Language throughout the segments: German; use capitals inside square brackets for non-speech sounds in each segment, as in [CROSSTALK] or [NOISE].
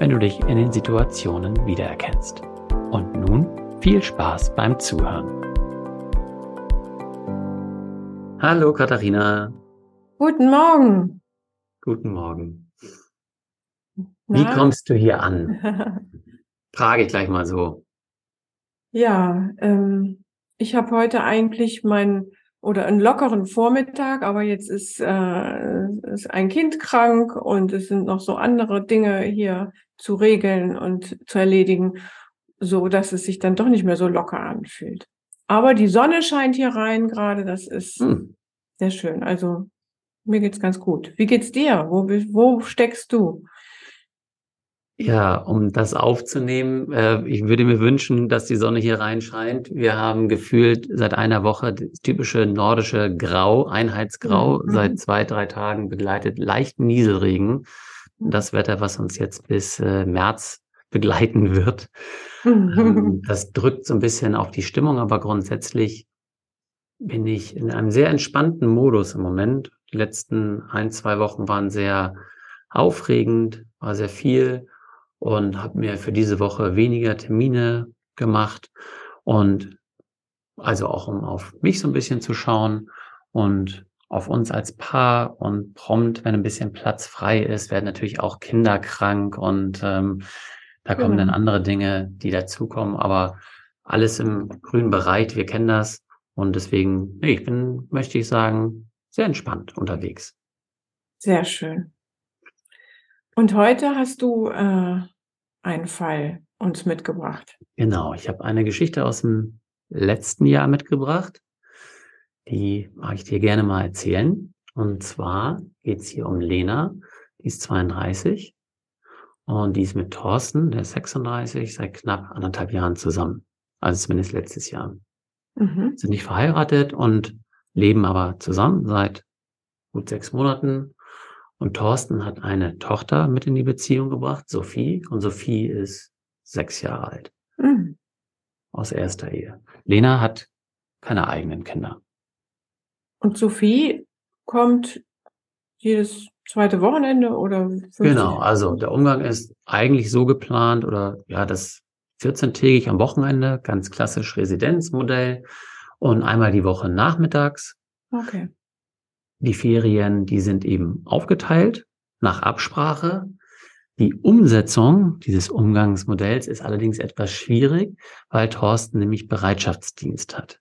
wenn du dich in den Situationen wiedererkennst. Und nun viel Spaß beim Zuhören. Hallo Katharina. Guten Morgen. Guten Morgen. Na? Wie kommst du hier an? [LAUGHS] Frage ich gleich mal so. Ja, ähm, ich habe heute eigentlich meinen oder einen lockeren Vormittag, aber jetzt ist, äh, ist ein Kind krank und es sind noch so andere Dinge hier zu regeln und zu erledigen, so dass es sich dann doch nicht mehr so locker anfühlt. Aber die Sonne scheint hier rein gerade, das ist hm. sehr schön. Also mir geht's ganz gut. Wie geht's dir? Wo, wo steckst du? Ja, um das aufzunehmen, äh, ich würde mir wünschen, dass die Sonne hier reinscheint. Wir haben gefühlt seit einer Woche das typische nordische Grau, Einheitsgrau, mhm. seit zwei, drei Tagen begleitet leicht Nieselregen. Das Wetter, was uns jetzt bis äh, März begleiten wird. ähm, [LAUGHS] das drückt so ein bisschen auf die Stimmung, aber grundsätzlich bin ich in einem sehr entspannten Modus im Moment. Die letzten ein, zwei Wochen waren sehr aufregend, war sehr viel und habe mir für diese Woche weniger Termine gemacht und also auch um auf mich so ein bisschen zu schauen und auf uns als Paar und prompt, wenn ein bisschen Platz frei ist, werden natürlich auch Kinder krank und ähm, da kommen genau. dann andere Dinge, die dazukommen, aber alles im grünen Bereich, wir kennen das und deswegen, nee, ich bin, möchte ich sagen, sehr entspannt unterwegs. Sehr schön. Und heute hast du äh, einen Fall uns mitgebracht. Genau, ich habe eine Geschichte aus dem letzten Jahr mitgebracht. Die mag ich dir gerne mal erzählen. Und zwar geht es hier um Lena, die ist 32 und die ist mit Thorsten, der ist 36, seit knapp anderthalb Jahren zusammen. Also zumindest letztes Jahr. Mhm. Sind nicht verheiratet und leben aber zusammen seit gut sechs Monaten und Thorsten hat eine Tochter mit in die Beziehung gebracht, Sophie. Und Sophie ist sechs Jahre alt. Mhm. Aus erster Ehe. Lena hat keine eigenen Kinder. Und Sophie kommt jedes zweite Wochenende oder? 50? Genau, also der Umgang ist eigentlich so geplant oder ja, das 14-tägig am Wochenende, ganz klassisch Residenzmodell und einmal die Woche nachmittags. Okay. Die Ferien, die sind eben aufgeteilt nach Absprache. Die Umsetzung dieses Umgangsmodells ist allerdings etwas schwierig, weil Thorsten nämlich Bereitschaftsdienst hat.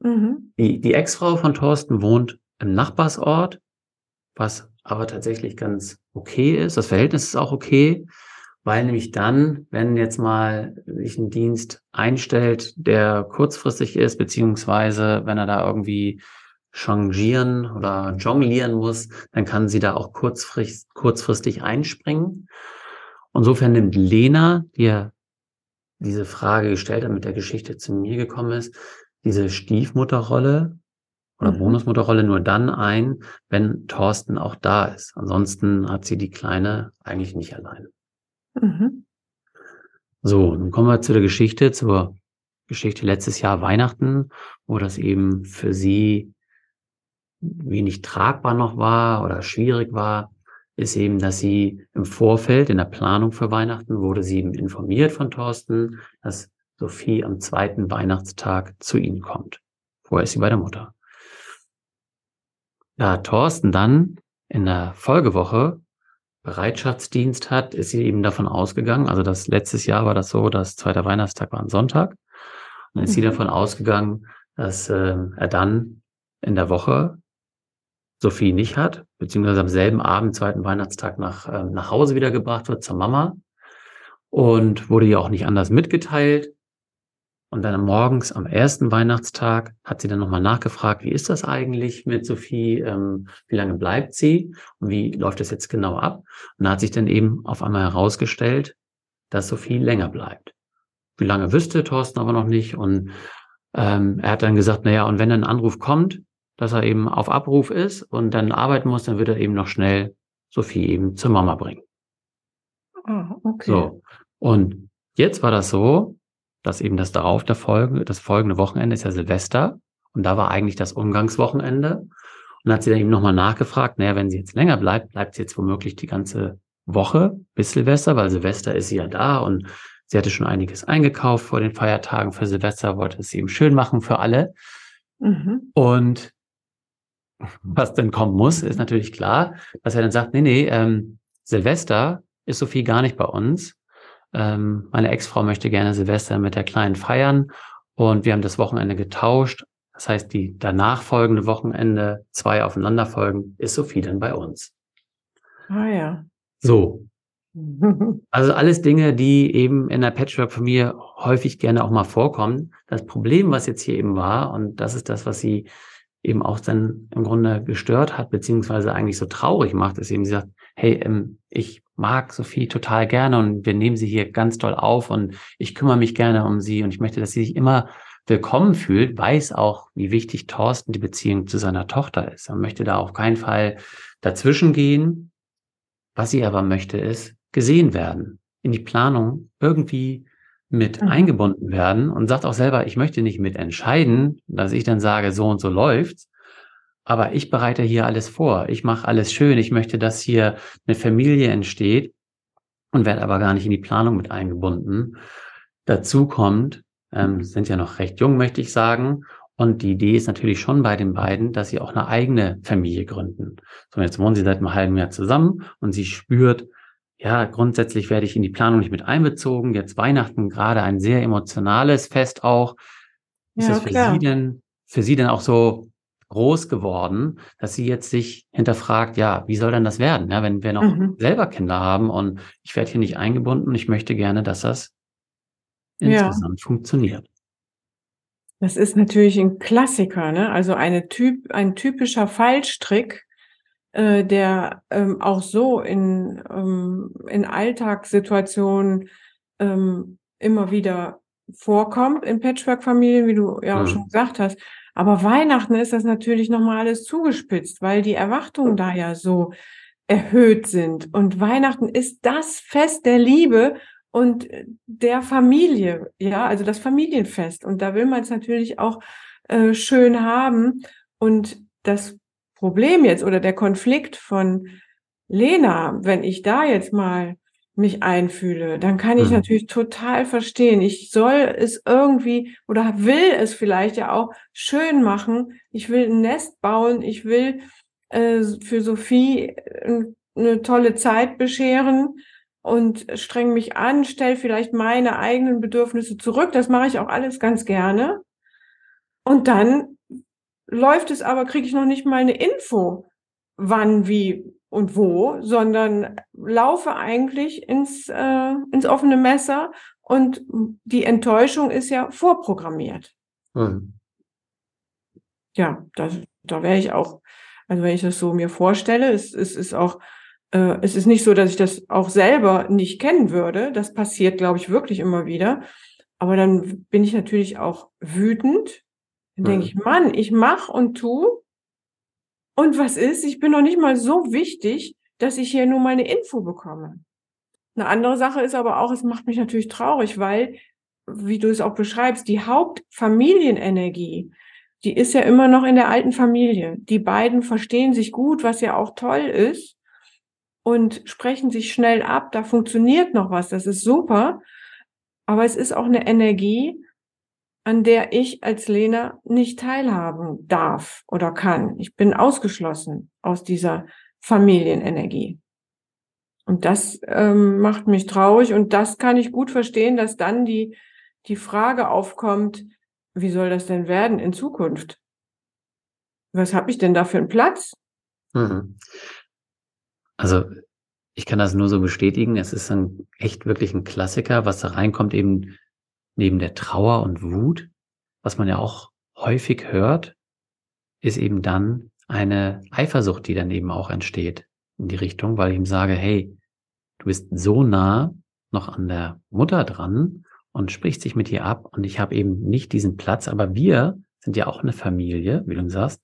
Mhm. Die, die Ex-Frau von Thorsten wohnt im Nachbarsort, was aber tatsächlich ganz okay ist. Das Verhältnis ist auch okay, weil nämlich dann, wenn jetzt mal sich ein Dienst einstellt, der kurzfristig ist, beziehungsweise wenn er da irgendwie changieren oder jonglieren muss, dann kann sie da auch kurzfristig, kurzfristig einspringen. Insofern nimmt Lena, die ja diese Frage gestellt hat, mit der Geschichte zu mir gekommen ist, diese Stiefmutterrolle oder mhm. Bonusmutterrolle nur dann ein, wenn Thorsten auch da ist. Ansonsten hat sie die Kleine eigentlich nicht alleine. Mhm. So, nun kommen wir zu der Geschichte, zur Geschichte letztes Jahr Weihnachten, wo das eben für sie wenig tragbar noch war oder schwierig war, ist eben, dass sie im Vorfeld in der Planung für Weihnachten wurde sie eben informiert von Thorsten, dass Sophie am zweiten Weihnachtstag zu ihnen kommt. Vorher ist sie bei der Mutter. Da Thorsten dann in der Folgewoche Bereitschaftsdienst hat, ist sie eben davon ausgegangen, also das letztes Jahr war das so, dass zweiter Weihnachtstag war ein Sonntag, und dann ist mhm. sie davon ausgegangen, dass äh, er dann in der Woche Sophie nicht hat, beziehungsweise am selben Abend, zweiten Weihnachtstag nach, äh, nach Hause wiedergebracht wird zur Mama und wurde ihr auch nicht anders mitgeteilt. Und dann morgens am ersten Weihnachtstag hat sie dann nochmal nachgefragt, wie ist das eigentlich mit Sophie? Ähm, wie lange bleibt sie? Und wie läuft das jetzt genau ab? Und da hat sich dann eben auf einmal herausgestellt, dass Sophie länger bleibt. Wie lange wüsste Thorsten aber noch nicht. Und ähm, er hat dann gesagt, naja, und wenn ein Anruf kommt, dass er eben auf Abruf ist und dann arbeiten muss, dann wird er eben noch schnell Sophie eben zur Mama bringen. Ah, okay. So. Und jetzt war das so, dass eben das darauf der Folge, das folgende Wochenende ist ja Silvester und da war eigentlich das Umgangswochenende. Und dann hat sie dann eben nochmal nachgefragt, naja, wenn sie jetzt länger bleibt, bleibt sie jetzt womöglich die ganze Woche bis Silvester, weil Silvester ist sie ja da und sie hatte schon einiges eingekauft vor den Feiertagen für Silvester, wollte es eben schön machen für alle. Mhm. Und was denn kommen muss, ist natürlich klar, dass er dann sagt, nee, nee, ähm, Silvester ist Sophie gar nicht bei uns. Ähm, meine Ex-Frau möchte gerne Silvester mit der Kleinen feiern und wir haben das Wochenende getauscht. Das heißt, die danach folgende Wochenende, zwei aufeinanderfolgen, ist Sophie dann bei uns. Ah ja. So. [LAUGHS] Also alles Dinge, die eben in der Patchwork-Familie häufig gerne auch mal vorkommen. Das Problem, was jetzt hier eben war, und das ist das, was sie eben auch dann im Grunde gestört hat, beziehungsweise eigentlich so traurig macht, ist eben, sie sagt, hey, ähm, ich mag Sophie total gerne und wir nehmen sie hier ganz toll auf und ich kümmere mich gerne um sie und ich möchte, dass sie sich immer willkommen fühlt, weiß auch, wie wichtig Thorsten die Beziehung zu seiner Tochter ist. Er möchte da auf keinen Fall dazwischen gehen. Was sie aber möchte, ist gesehen werden, in die Planung irgendwie mit mhm. eingebunden werden und sagt auch selber, ich möchte nicht mitentscheiden, dass ich dann sage, so und so läuft's, aber ich bereite hier alles vor. Ich mache alles schön. Ich möchte, dass hier eine Familie entsteht und werde aber gar nicht in die Planung mit eingebunden. Dazu kommt, ähm, sind ja noch recht jung, möchte ich sagen. Und die Idee ist natürlich schon bei den beiden, dass sie auch eine eigene Familie gründen. So, jetzt wohnen sie seit einem halben Jahr zusammen und sie spürt, ja, grundsätzlich werde ich in die Planung nicht mit einbezogen. Jetzt Weihnachten gerade ein sehr emotionales Fest auch. Ist ja, das für klar. Sie denn, für Sie denn auch so groß geworden, dass sie jetzt sich hinterfragt, ja, wie soll denn das werden, ja, wenn wir noch mhm. selber Kinder haben und ich werde hier nicht eingebunden und ich möchte gerne, dass das insgesamt ja. funktioniert. Das ist natürlich ein Klassiker, ne? Also eine Typ, ein typischer Fallstrick, äh, der ähm, auch so in, ähm, in Alltagssituationen ähm, immer wieder vorkommt in Patchwork-Familien, wie du ja auch mhm. schon gesagt hast. Aber Weihnachten ist das natürlich nochmal alles zugespitzt, weil die Erwartungen da ja so erhöht sind. Und Weihnachten ist das Fest der Liebe und der Familie, ja, also das Familienfest. Und da will man es natürlich auch äh, schön haben. Und das Problem jetzt oder der Konflikt von Lena, wenn ich da jetzt mal mich einfühle, dann kann ich mhm. natürlich total verstehen. Ich soll es irgendwie oder will es vielleicht ja auch schön machen. Ich will ein Nest bauen. Ich will äh, für Sophie äh, eine tolle Zeit bescheren und streng mich an, stell vielleicht meine eigenen Bedürfnisse zurück. Das mache ich auch alles ganz gerne. Und dann läuft es aber, kriege ich noch nicht mal eine Info, wann, wie und wo, sondern laufe eigentlich ins, äh, ins offene Messer und die Enttäuschung ist ja vorprogrammiert. Mhm. Ja, das, da wäre ich auch, also wenn ich das so mir vorstelle, es, es ist auch, äh, es ist nicht so, dass ich das auch selber nicht kennen würde. Das passiert, glaube ich, wirklich immer wieder. Aber dann bin ich natürlich auch wütend. Dann denke ich, Mann, ich mach und tu. Und was ist? Ich bin noch nicht mal so wichtig, dass ich hier nur meine Info bekomme. Eine andere Sache ist aber auch, es macht mich natürlich traurig, weil, wie du es auch beschreibst, die Hauptfamilienenergie, die ist ja immer noch in der alten Familie. Die beiden verstehen sich gut, was ja auch toll ist und sprechen sich schnell ab. Da funktioniert noch was. Das ist super. Aber es ist auch eine Energie, an der ich als Lena nicht teilhaben darf oder kann. Ich bin ausgeschlossen aus dieser Familienenergie. Und das ähm, macht mich traurig und das kann ich gut verstehen, dass dann die, die Frage aufkommt, wie soll das denn werden in Zukunft? Was habe ich denn da für einen Platz? Mhm. Also ich kann das nur so bestätigen. Es ist ein echt wirklich ein Klassiker, was da reinkommt, eben neben der Trauer und Wut, was man ja auch häufig hört, ist eben dann eine Eifersucht, die dann eben auch entsteht in die Richtung, weil ich ihm sage, hey, du bist so nah noch an der Mutter dran und sprichst dich mit ihr ab und ich habe eben nicht diesen Platz, aber wir sind ja auch eine Familie, wie du sagst.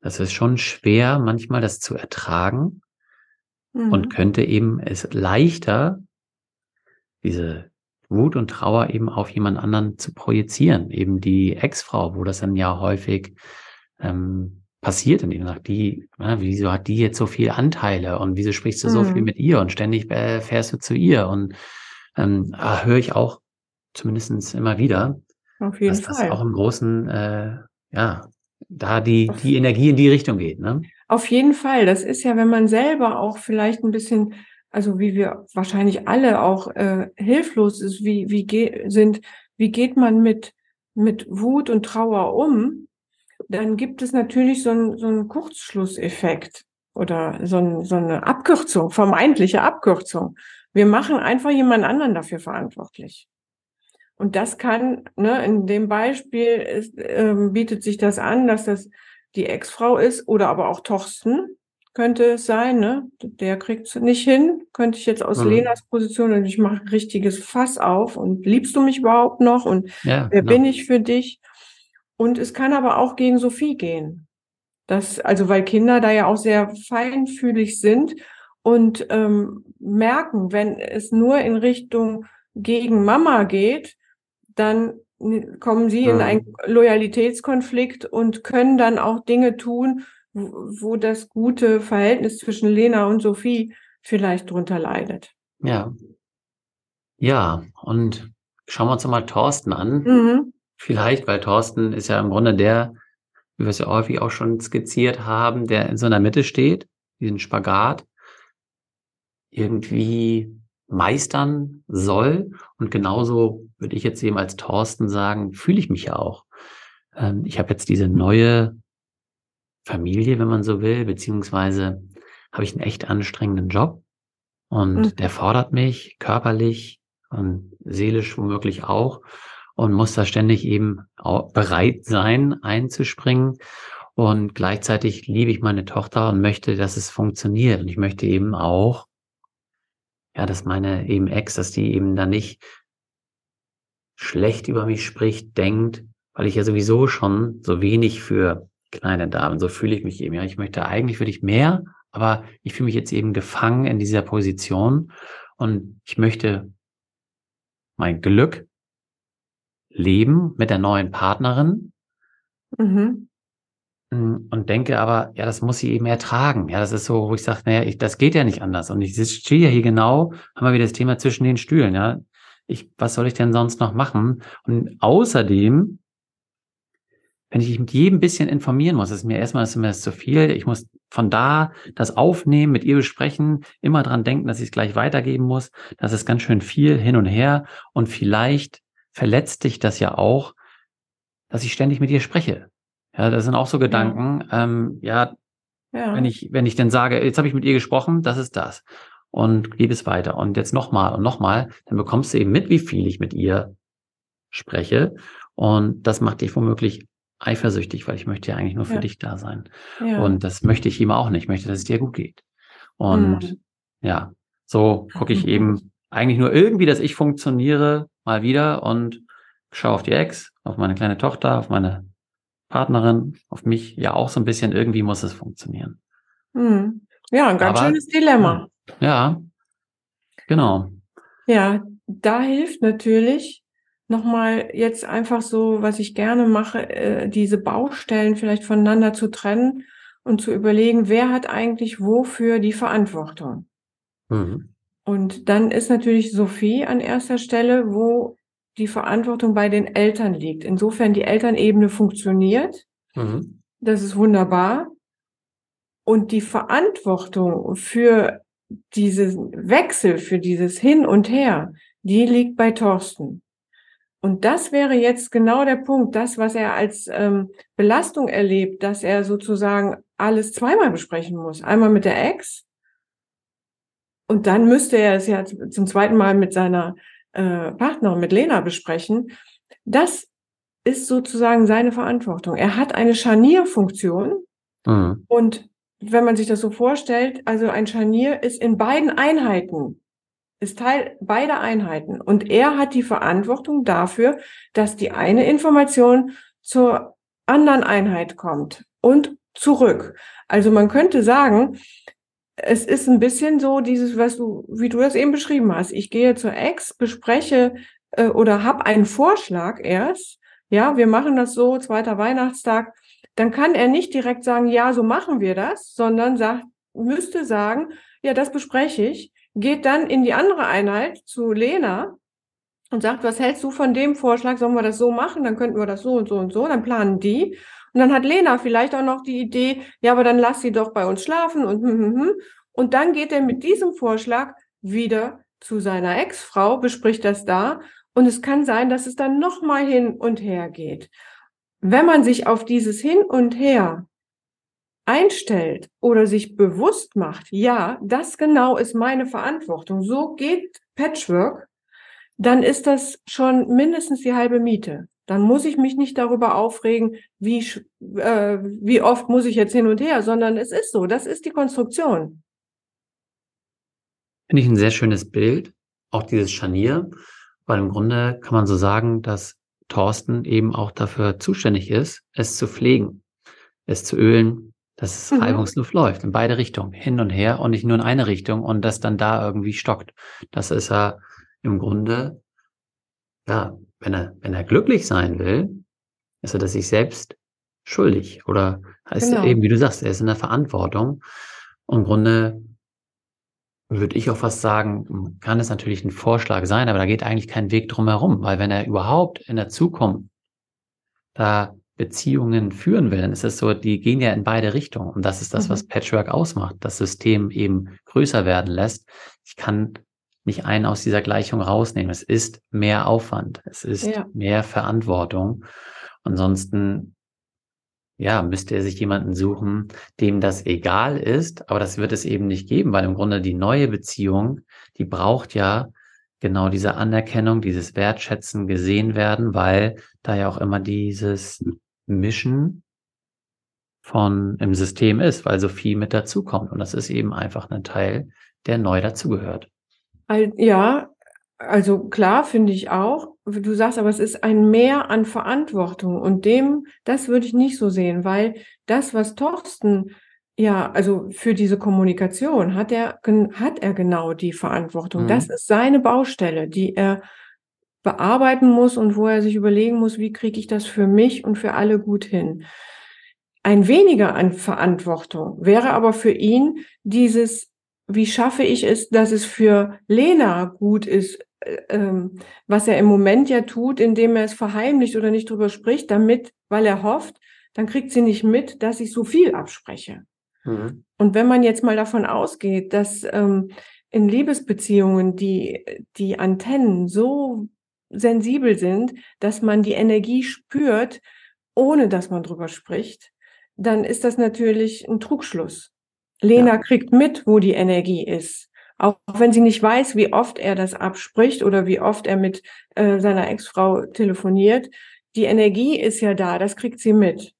Das ist schon schwer, manchmal das zu ertragen, mhm. und könnte eben es leichter, diese Wut und Trauer eben auf jemand anderen zu projizieren. Eben die Ex-Frau, wo das dann ja häufig ähm, passiert und eben sagt, die, na, wieso hat die jetzt so viel Anteile und wieso sprichst du mhm. so viel mhm. mit ihr und ständig äh, fährst du zu ihr und ähm, ah, höre ich auch zumindestens immer wieder, Auf jeden dass Fall. das auch im Großen, äh, ja, da die, die Energie in die Richtung geht. Ne? Auf jeden Fall. Das ist ja, wenn man selber auch vielleicht ein bisschen, also wie wir wahrscheinlich alle auch äh, hilflos ist, wie, wie sind, wie geht man mit, mit Wut und Trauer um, dann gibt es natürlich so, ein, so einen Kurzschlusseffekt oder so, ein, so eine Abkürzung, vermeintliche Abkürzung. Wir machen einfach jemand anderen dafür verantwortlich. Und das kann, ne, in dem Beispiel ist, ähm, bietet sich das an, dass das die Ex-Frau ist oder aber auch Torsten könnte es sein, ne? Der kriegt es nicht hin. Könnte ich jetzt aus mhm. Lenas Position und ich mache ein richtiges Fass auf und liebst du mich überhaupt noch und ja, wer genau. bin ich für dich? Und es kann aber auch gegen Sophie gehen. Das, also weil Kinder da ja auch sehr feinfühlig sind und ähm, merken, wenn es nur in Richtung gegen Mama geht, dann kommen sie in einen Loyalitätskonflikt und können dann auch Dinge tun, wo das gute Verhältnis zwischen Lena und Sophie vielleicht drunter leidet. Ja. Ja, und schauen wir uns mal Thorsten an. Mhm. Vielleicht, weil Thorsten ist ja im Grunde der, wie wir es ja häufig auch schon skizziert haben, der in so einer Mitte steht, diesen Spagat. Irgendwie meistern soll. Und genauso würde ich jetzt eben als Thorsten sagen, fühle ich mich ja auch. Ähm, ich habe jetzt diese neue Familie, wenn man so will, beziehungsweise habe ich einen echt anstrengenden Job und mhm. der fordert mich körperlich und seelisch womöglich auch und muss da ständig eben bereit sein, einzuspringen. Und gleichzeitig liebe ich meine Tochter und möchte, dass es funktioniert. Und ich möchte eben auch ja, dass meine eben Ex, dass die eben da nicht schlecht über mich spricht, denkt, weil ich ja sowieso schon so wenig für kleine Damen, so fühle ich mich eben. Ja, ich möchte eigentlich für dich mehr, aber ich fühle mich jetzt eben gefangen in dieser Position und ich möchte mein Glück leben mit der neuen Partnerin. Mhm. Hm, und denke aber, ja, das muss sie eben ertragen. Ja, das ist so, wo ich sage, naja, ich, das geht ja nicht anders. Und ich stehe ja hier genau, haben wir wieder das Thema zwischen den Stühlen, ja. Ich, was soll ich denn sonst noch machen? Und außerdem, wenn ich mich mit jedem bisschen informieren muss, ist mir erstmal ist mir das zu viel. Ich muss von da das aufnehmen, mit ihr besprechen, immer dran denken, dass ich es gleich weitergeben muss. Das ist ganz schön viel hin und her. Und vielleicht verletzt dich das ja auch, dass ich ständig mit ihr spreche. Ja, das sind auch so Gedanken. Ja, ähm, ja, ja. wenn ich, wenn ich dann sage, jetzt habe ich mit ihr gesprochen, das ist das. Und gebe es weiter. Und jetzt nochmal und nochmal, dann bekommst du eben mit, wie viel ich mit ihr spreche. Und das macht dich womöglich eifersüchtig, weil ich möchte ja eigentlich nur für Ja. dich da sein. Ja. Und das möchte ich ihm auch nicht. Ich möchte, dass es dir gut geht. Und Mhm. ja, so gucke ich eben [LAUGHS] eigentlich nur irgendwie, dass ich funktioniere, mal wieder und schaue auf die Ex, auf meine kleine Tochter, auf meine Partnerin, auf mich ja auch so ein bisschen. Irgendwie muss es funktionieren. Mhm. Ja, ein ganz Aber- schönes Dilemma. Ja, genau. Ja, da hilft natürlich nochmal jetzt einfach so, was ich gerne mache, äh, diese Baustellen vielleicht voneinander zu trennen und zu überlegen, wer hat eigentlich wofür die Verantwortung. Mhm. Und dann ist natürlich Sophie an erster Stelle, wo die Verantwortung bei den Eltern liegt. Insofern die Elternebene funktioniert, Mhm. das ist wunderbar. Und die Verantwortung für diesen Wechsel, für dieses Hin und Her, die liegt bei Thorsten. Und das wäre jetzt genau der Punkt, das, was er als ähm, Belastung erlebt, dass er sozusagen alles zweimal besprechen muss. Einmal mit der Ex und dann müsste er es ja zum zweiten Mal mit seiner äh, Partnerin, mit Lena besprechen. Das ist sozusagen seine Verantwortung. Er hat eine Scharnierfunktion Mhm. und wenn man sich das so vorstellt, also ein Scharnier ist in beiden Einheiten, ist Teil beider Einheiten. Und er hat die Verantwortung dafür, dass die eine Information zur anderen Einheit kommt und zurück. Also man könnte sagen, es ist ein bisschen so dieses, was du, wie du das eben beschrieben hast. Ich gehe zur Ex, bespreche äh, oder habe einen Vorschlag erst. Ja, wir machen das so, zweiter Weihnachtstag. Dann kann er nicht direkt sagen, ja, so machen wir das, sondern sagt, müsste sagen, ja, das bespreche ich, geht dann in die andere Einheit zu Lena und sagt, was hältst du von dem Vorschlag? Sollen wir das so machen? Dann könnten wir das so und so und so. Dann planen die. Und dann hat Lena vielleicht auch noch die Idee, ja, aber dann lass sie doch bei uns schlafen und hm, hm, hm. Und dann geht er mit diesem Vorschlag wieder zu seiner Ex-Frau, bespricht das da. Und es kann sein, dass es dann nochmal hin und her geht. Wenn man sich auf dieses Hin und Her einstellt oder sich bewusst macht, ja, das genau ist meine Verantwortung, so geht Patchwork, dann ist das schon mindestens die halbe Miete. Dann muss ich mich nicht darüber aufregen, wie, äh, wie oft muss ich jetzt hin und her, sondern es ist so, das ist die Konstruktion. Finde ich ein sehr schönes Bild, auch dieses Scharnier, weil im Grunde kann man so sagen, dass Thorsten eben auch dafür zuständig ist, es zu pflegen, es zu ölen, dass es Mhm. reibungslos läuft, in beide Richtungen, hin und her und nicht nur in eine Richtung und das dann da irgendwie stockt. Das ist ja im Grunde, ja, wenn er, wenn er glücklich sein will, ist er das sich selbst schuldig oder heißt Genau. eben, wie du sagst, er ist in der Verantwortung. Und im Grunde würde ich auch fast sagen, kann es natürlich ein Vorschlag sein, aber da geht eigentlich kein Weg drum herum, weil wenn er überhaupt in der Zukunft da Beziehungen führen will, dann ist es so, die gehen ja in beide Richtungen. Und das ist das, Mhm. was Patchwork ausmacht, das System eben größer werden lässt. Ich kann nicht einen aus dieser Gleichung rausnehmen. Es ist mehr Aufwand, es ist Ja. mehr Verantwortung. Ansonsten ja, müsste er sich jemanden suchen, dem das egal ist, aber das wird es eben nicht geben, weil im Grunde die neue Beziehung, die braucht ja genau diese Anerkennung, dieses Wertschätzen, gesehen werden, weil da ja auch immer dieses Mischen von im System ist, weil so viel mit dazukommt. Und das ist eben einfach ein Teil, der neu dazugehört. Ja, also klar, finde ich auch. Du sagst aber, es ist ein Mehr an Verantwortung und dem, das würde ich nicht so sehen, weil das, was Thorsten, ja, also für diese Kommunikation hat er, hat er genau die Verantwortung. Mhm. Das ist seine Baustelle, die er bearbeiten muss und wo er sich überlegen muss, wie kriege ich das für mich und für alle gut hin. Ein weniger an Verantwortung wäre aber für ihn dieses, wie schaffe ich es, dass es für Lena gut ist, äh, ähm, was er im Moment ja tut, indem er es verheimlicht oder nicht drüber spricht, damit, weil er hofft, dann kriegt sie nicht mit, dass ich so viel abspreche. Und wenn man jetzt mal davon ausgeht, dass ähm, in Liebesbeziehungen die, die Antennen so sensibel sind, dass man die Energie spürt, ohne dass man drüber spricht, dann ist das natürlich ein Trugschluss. Lena Ja. kriegt mit, wo die Energie ist. Auch wenn sie nicht weiß, wie oft er das abspricht oder wie oft er mit äh, seiner Ex-Frau telefoniert, die Energie ist ja da, das kriegt sie mit.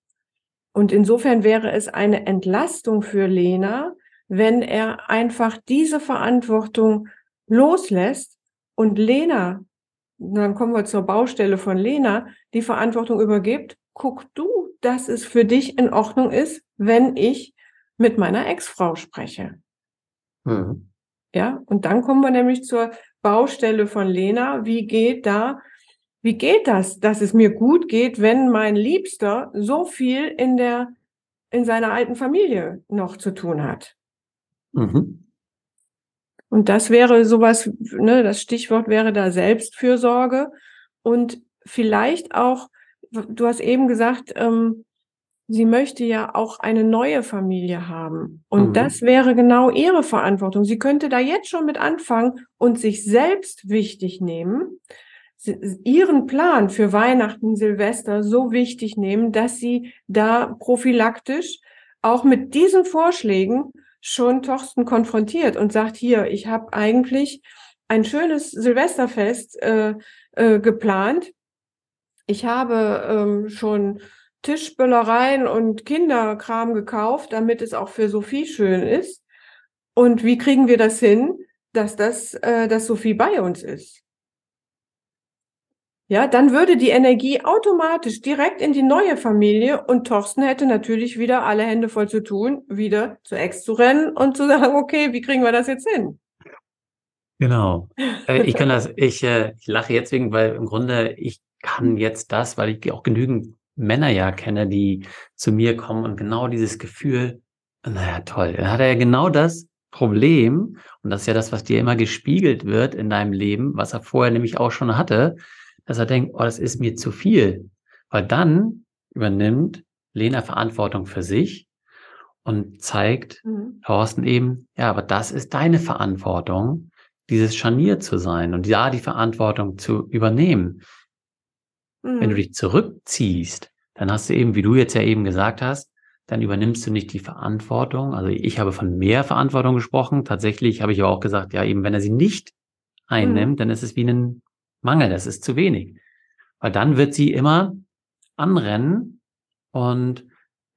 Und insofern wäre es eine Entlastung für Lena, wenn er einfach diese Verantwortung loslässt und Lena, dann kommen wir zur Baustelle von Lena, die Verantwortung übergibt, guck du, dass es für dich in Ordnung ist, wenn ich mit meiner Ex-Frau spreche. Mhm. Ja, und dann kommen wir nämlich zur Baustelle von Lena. Wie geht da, wie geht das, dass es mir gut geht, wenn mein Liebster so viel in der, in seiner alten Familie noch zu tun hat? Mhm. Und das wäre sowas, ne, das Stichwort wäre da Selbstfürsorge und vielleicht auch, du hast eben gesagt, ähm, sie möchte ja auch eine neue Familie haben. Und mhm. das wäre genau ihre Verantwortung. Sie könnte da jetzt schon mit anfangen und sich selbst wichtig nehmen, ihren Plan für Weihnachten, Silvester so wichtig nehmen, dass sie da prophylaktisch auch mit diesen Vorschlägen schon Torsten konfrontiert und sagt, hier, ich habe eigentlich ein schönes Silvesterfest äh, äh, geplant. Ich habe ähm, schon Tischböllereien und Kinderkram gekauft, damit es auch für Sophie schön ist. Und wie kriegen wir das hin, dass das, äh, dass Sophie bei uns ist? Ja, dann würde die Energie automatisch direkt in die neue Familie und Thorsten hätte natürlich wieder alle Hände voll zu tun, wieder zu Ex zu rennen und zu [LAUGHS] sagen, okay, wie kriegen wir das jetzt hin? Genau. [LAUGHS] Äh, ich kann das, ich, äh, ich lache jetzt wegen, weil im Grunde ich kann jetzt das, weil ich auch genügend Männer ja kenne, die zu mir kommen und genau dieses Gefühl, naja, toll, dann hat er ja genau das Problem, und das ist ja das, was dir immer gespiegelt wird in deinem Leben, was er vorher nämlich auch schon hatte, dass er denkt, oh, das ist mir zu viel. Weil dann übernimmt Lena Verantwortung für sich und zeigt mhm. Thorsten eben, ja, aber das ist deine Verantwortung, dieses Scharnier zu sein und ja, die Verantwortung zu übernehmen. Mhm. Wenn du mhm. dich zurückziehst, dann hast du eben, wie du jetzt ja eben gesagt hast, dann übernimmst du nicht die Verantwortung. Also ich habe von mehr Verantwortung gesprochen. Tatsächlich habe ich aber auch gesagt, ja, eben wenn er sie nicht einnimmt, mhm. dann ist es wie ein Mangel, das ist zu wenig. Weil dann wird sie immer anrennen und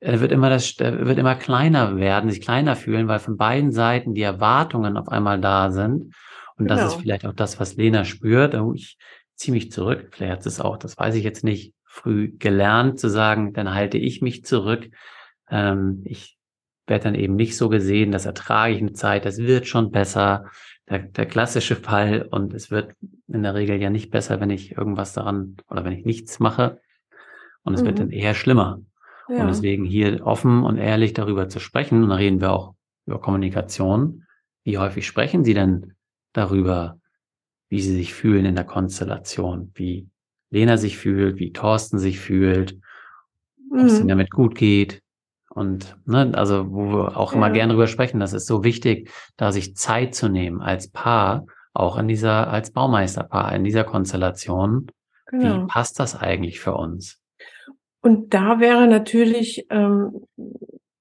er wird immer das, wird immer kleiner werden, sich kleiner fühlen, weil von beiden Seiten die Erwartungen auf einmal da sind. Und genau. das ist genau. vielleicht auch das, was Lena spürt. Oh, ich ziehe mich zurück. Vielleicht hat es auch, das weiß ich jetzt nicht, früh gelernt zu sagen, dann halte ich mich zurück. Ähm, ich werde dann eben nicht so gesehen, das ertrage ich eine Zeit, das wird schon besser der, der klassische Fall und es wird in der Regel ja nicht besser, wenn ich irgendwas daran oder wenn ich nichts mache und es mhm. wird dann eher schlimmer. Ja. Und deswegen hier offen und ehrlich darüber zu sprechen und da reden wir auch über Kommunikation. Wie häufig sprechen Sie denn darüber, wie Sie sich fühlen in der Konstellation, wie Lena sich fühlt, wie Thorsten sich fühlt, ob es ihnen mhm. damit gut geht, und ne, also, wo wir auch ja. immer gerne drüber sprechen, das ist so wichtig, da sich Zeit zu nehmen als Paar, auch in dieser, als Baumeisterpaar, in dieser Konstellation. Genau. Wie passt das eigentlich für uns? Und da wäre natürlich ähm,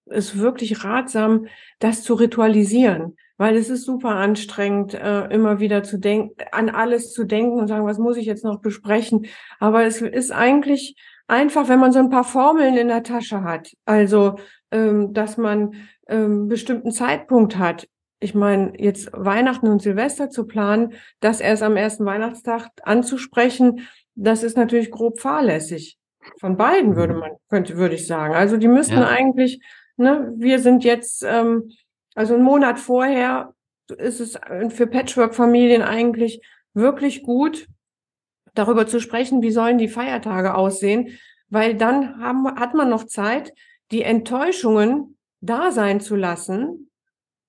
es wirklich ratsam, das zu ritualisieren, weil es ist super anstrengend, äh, immer wieder zu denken, an alles zu denken und sagen, was muss ich jetzt noch besprechen. Aber es ist eigentlich einfach, wenn man so ein paar Formeln in der Tasche hat. Also, ähm, dass man ähm, bestimmten Zeitpunkt hat. Ich meine, jetzt Weihnachten und Silvester zu planen, das erst am ersten Weihnachtstag anzusprechen, das ist natürlich grob fahrlässig. Von beiden würde mhm. man, könnte, würde ich sagen. Also die müssten ja. eigentlich, ne, wir sind jetzt, ähm, also einen Monat vorher ist es für Patchwork-Familien eigentlich wirklich gut, darüber zu sprechen, wie sollen die Feiertage aussehen, weil dann haben, hat man noch Zeit, die Enttäuschungen da sein zu lassen,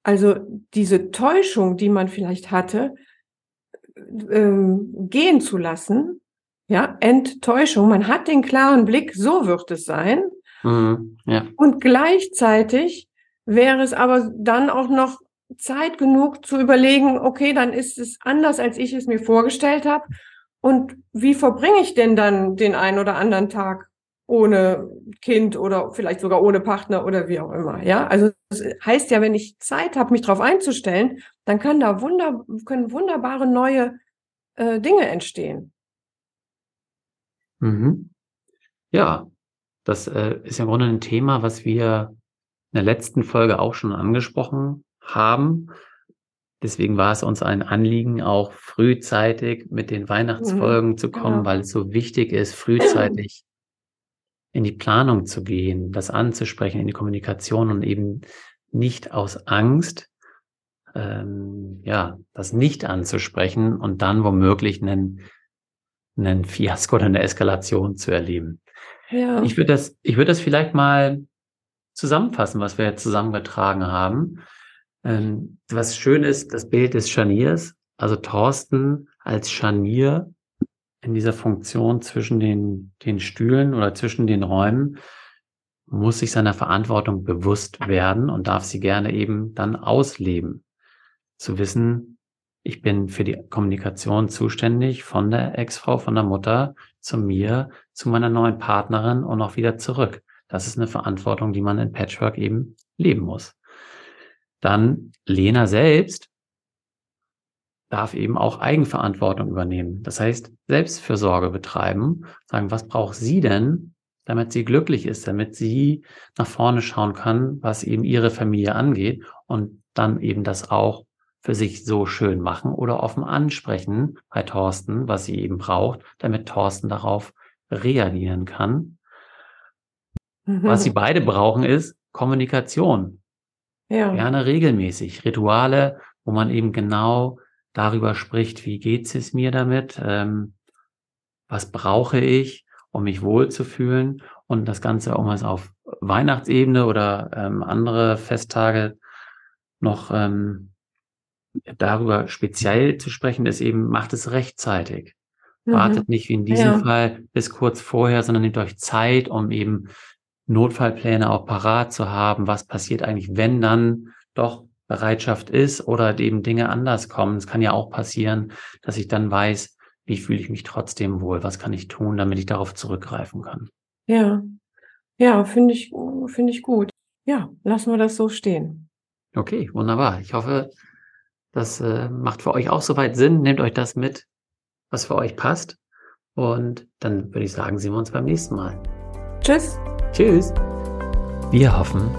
also diese Täuschung, die man vielleicht hatte, ähm, gehen zu lassen. Ja, Enttäuschung. Man hat den klaren Blick, so wird es sein. Mhm, ja. Und gleichzeitig wäre es aber dann auch noch Zeit genug zu überlegen, okay, dann ist es anders, als ich es mir vorgestellt habe. Und wie verbringe ich denn dann den einen oder anderen Tag ohne Kind oder vielleicht sogar ohne Partner oder wie auch immer? Ja, also das heißt ja, wenn ich Zeit habe, mich darauf einzustellen, dann kann da wunder, können wunderbare neue äh, Dinge entstehen. Mhm. Ja, das äh, ist im Grunde ein Thema, was wir in der letzten Folge auch schon angesprochen haben. Deswegen war es uns ein Anliegen, auch frühzeitig mit den Weihnachtsfolgen mhm, zu kommen, genau. weil es so wichtig ist, frühzeitig in die Planung zu gehen, das anzusprechen, in die Kommunikation und eben nicht aus Angst, ähm, ja, das nicht anzusprechen und dann womöglich einen, einen Fiasko oder [LAUGHS] eine Eskalation zu erleben. Ja. Ich würde das, ich würde das vielleicht mal zusammenfassen, was wir jetzt zusammengetragen haben. Ähm, was schön ist, das Bild des Scharniers, also Thorsten als Scharnier in dieser Funktion zwischen den, den Stühlen oder zwischen den Räumen muss sich seiner Verantwortung bewusst werden und darf sie gerne eben dann ausleben. Zu wissen, ich bin für die Kommunikation zuständig von der Ex-Frau, von der Mutter zu mir, zu meiner neuen Partnerin und auch wieder zurück. Das ist eine Verantwortung, die man in Patchwork eben leben muss. Dann Lena selbst darf eben auch Eigenverantwortung übernehmen. Das heißt, Selbstfürsorge betreiben, sagen, was braucht sie denn, damit sie glücklich ist, damit sie nach vorne schauen kann, was eben ihre Familie angeht und dann eben das auch für sich so schön machen oder offen ansprechen bei Thorsten, was sie eben braucht, damit Thorsten darauf reagieren kann. Mhm. Was sie beide brauchen, ist Kommunikation. Ja. Gerne regelmäßig. Rituale, wo man eben genau darüber spricht, wie geht es mir damit, ähm, was brauche ich, um mich wohlzufühlen und das Ganze, um es auf Weihnachtsebene oder ähm, andere Festtage noch ähm, darüber speziell zu sprechen, ist eben, macht es rechtzeitig. Mhm. Wartet nicht wie in diesem ja. Fall bis kurz vorher, sondern nehmt euch Zeit, um eben Notfallpläne auch parat zu haben. Was passiert eigentlich, wenn dann doch Bereitschaft ist oder eben Dinge anders kommen. Es kann ja auch passieren, dass ich dann weiß, wie fühle ich mich trotzdem wohl? Was kann ich tun, damit ich darauf zurückgreifen kann? Ja, ja, finde ich, finde ich gut. Ja, lassen wir das so stehen. Okay, wunderbar. Ich hoffe, das äh, macht für euch auch soweit Sinn. Nehmt euch das mit, was für euch passt. Und dann würde ich sagen, sehen wir uns beim nächsten Mal. Tschüss. Tschüss. Wir hoffen,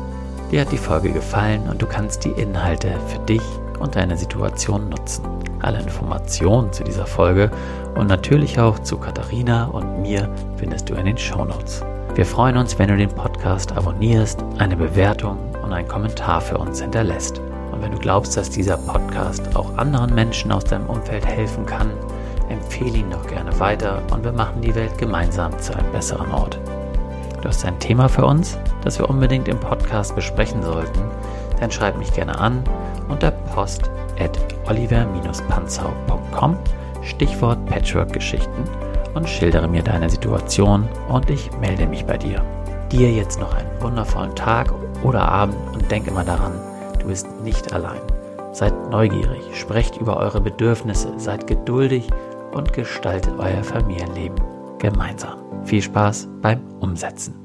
Dir hat die Folge gefallen und du kannst die Inhalte für dich und deine Situation nutzen. Alle Informationen zu dieser Folge und natürlich auch zu Katharina und mir findest du in den Show Notes. Wir freuen uns, wenn du den Podcast abonnierst, eine Bewertung und einen Kommentar für uns hinterlässt. Und wenn du glaubst, dass dieser Podcast auch anderen Menschen aus deinem Umfeld helfen kann, empfehle ihn doch gerne weiter und wir machen die Welt gemeinsam zu einem besseren Ort. Du hast ein Thema für uns, das wir unbedingt im Podcast besprechen sollten, dann schreib mich gerne an unter post at oliver-panzau.com Stichwort Patchwork-Geschichten und schildere mir deine Situation und ich melde mich bei dir. Dir jetzt noch einen wundervollen Tag oder Abend und denk immer daran, du bist nicht allein. Seid neugierig, sprecht über eure Bedürfnisse, seid geduldig und gestaltet euer Familienleben gemeinsam. Viel Spaß beim Umsetzen.